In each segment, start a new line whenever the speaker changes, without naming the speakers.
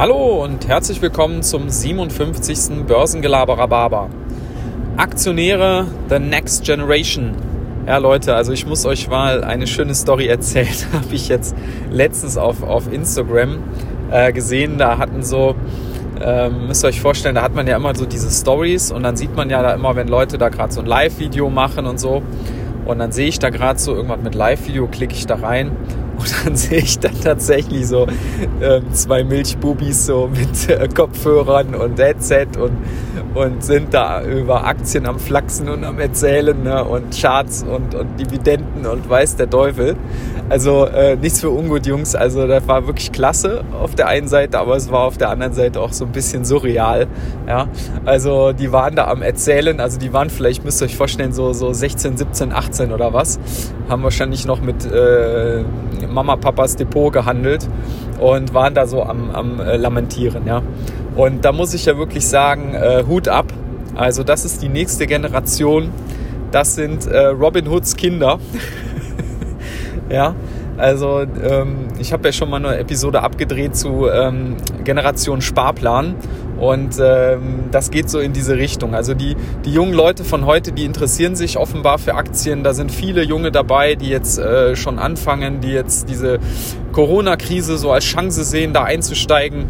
Hallo und herzlich willkommen zum 57. Börsengelaberer. Aktionäre The Next Generation. Ja, Leute, also ich muss euch mal eine schöne Story erzählen. Habe ich jetzt letztens auf, auf Instagram äh, gesehen. Da hatten so, ähm, müsst ihr euch vorstellen, da hat man ja immer so diese Stories und dann sieht man ja da immer, wenn Leute da gerade so ein Live-Video machen und so. Und dann sehe ich da gerade so irgendwas mit Live-Video, klicke ich da rein und dann sehe ich dann tatsächlich so äh, zwei Milchbubis so mit äh, Kopfhörern und Headset und, und sind da über Aktien am Flachsen und am Erzählen ne? und Charts und, und Dividenden und weiß der Teufel. Also äh, nichts für ungut, Jungs. Also das war wirklich klasse auf der einen Seite, aber es war auf der anderen Seite auch so ein bisschen surreal. Ja? Also die waren da am Erzählen, also die waren vielleicht, müsst ihr euch vorstellen, so, so 16, 17, 18 oder was. Haben wahrscheinlich noch mit äh, Mama, Papas Depot gehandelt und waren da so am, am äh, Lamentieren. Ja? Und da muss ich ja wirklich sagen, äh, Hut ab. Also das ist die nächste Generation. Das sind äh, Robin Hoods Kinder. ja, also ähm, ich habe ja schon mal eine Episode abgedreht zu ähm, Generation Sparplan und ähm, das geht so in diese Richtung. Also die, die jungen Leute von heute, die interessieren sich offenbar für Aktien. Da sind viele Junge dabei, die jetzt äh, schon anfangen, die jetzt diese Corona-Krise so als Chance sehen, da einzusteigen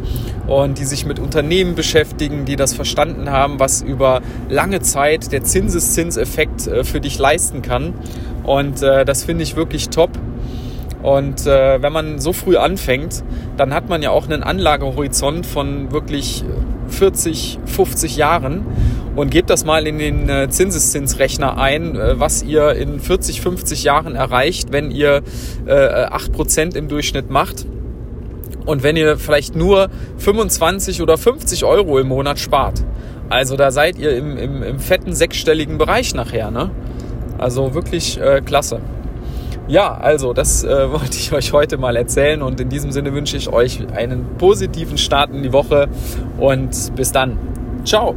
und die sich mit Unternehmen beschäftigen, die das verstanden haben, was über lange Zeit der Zinseszinseffekt äh, für dich leisten kann. Und äh, das finde ich wirklich top. Und äh, wenn man so früh anfängt, dann hat man ja auch einen Anlagehorizont von wirklich 40, 50 Jahren und gebt das mal in den äh, Zinseszinsrechner ein, äh, was ihr in 40, 50 Jahren erreicht, wenn ihr äh, 8% im Durchschnitt macht. Und wenn ihr vielleicht nur 25 oder 50 Euro im Monat spart. Also da seid ihr im, im, im fetten sechsstelligen Bereich nachher. Ne? Also wirklich äh, klasse. Ja, also das äh, wollte ich euch heute mal erzählen und in diesem Sinne wünsche ich euch einen positiven Start in die Woche und bis dann. Ciao.